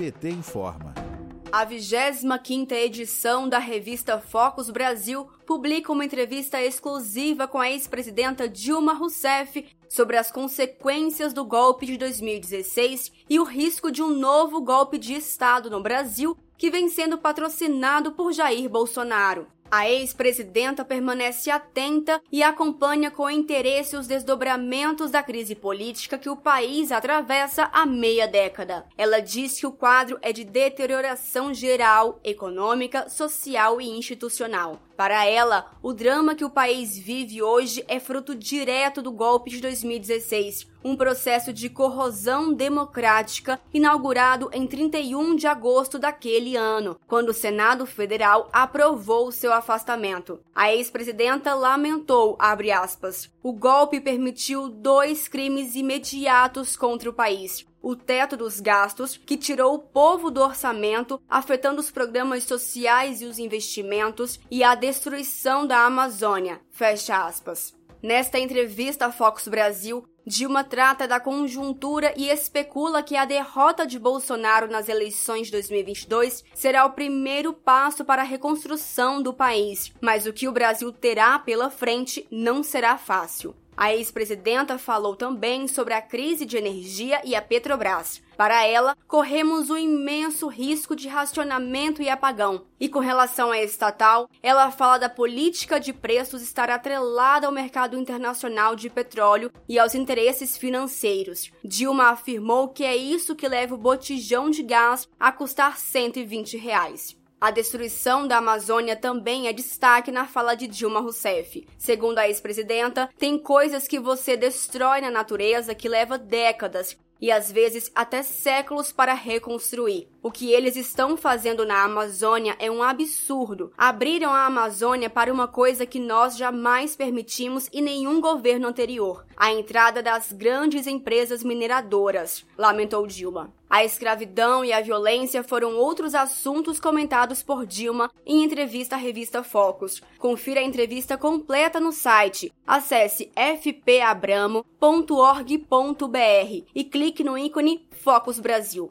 PT informa. A 25ª edição da revista Focus Brasil publica uma entrevista exclusiva com a ex-presidenta Dilma Rousseff sobre as consequências do golpe de 2016 e o risco de um novo golpe de Estado no Brasil que vem sendo patrocinado por Jair Bolsonaro. A ex-presidenta permanece atenta e acompanha com interesse os desdobramentos da crise política que o país atravessa há meia década. Ela diz que o quadro é de deterioração geral, econômica, social e institucional. Para ela, o drama que o país vive hoje é fruto direto do golpe de 2016, um processo de corrosão democrática inaugurado em 31 de agosto daquele ano, quando o Senado Federal aprovou seu afastamento. A ex-presidenta lamentou, aspas, o golpe permitiu dois crimes imediatos contra o país o teto dos gastos, que tirou o povo do orçamento, afetando os programas sociais e os investimentos, e a destruição da Amazônia. Fecha aspas. Nesta entrevista à Fox Brasil, Dilma trata da conjuntura e especula que a derrota de Bolsonaro nas eleições de 2022 será o primeiro passo para a reconstrução do país, mas o que o Brasil terá pela frente não será fácil. A ex-presidenta falou também sobre a crise de energia e a Petrobras. Para ela, corremos o um imenso risco de racionamento e apagão. E com relação à estatal, ela fala da política de preços estar atrelada ao mercado internacional de petróleo e aos interesses financeiros. Dilma afirmou que é isso que leva o botijão de gás a custar 120 reais. A destruição da Amazônia também é destaque na fala de Dilma Rousseff. Segundo a ex-presidenta, tem coisas que você destrói na natureza que leva décadas e às vezes até séculos para reconstruir. O que eles estão fazendo na Amazônia é um absurdo. Abriram a Amazônia para uma coisa que nós jamais permitimos e nenhum governo anterior: a entrada das grandes empresas mineradoras, lamentou Dilma. A escravidão e a violência foram outros assuntos comentados por Dilma em entrevista à revista Focus. Confira a entrevista completa no site. Acesse fpabramo.org.br e clique no ícone Focus Brasil.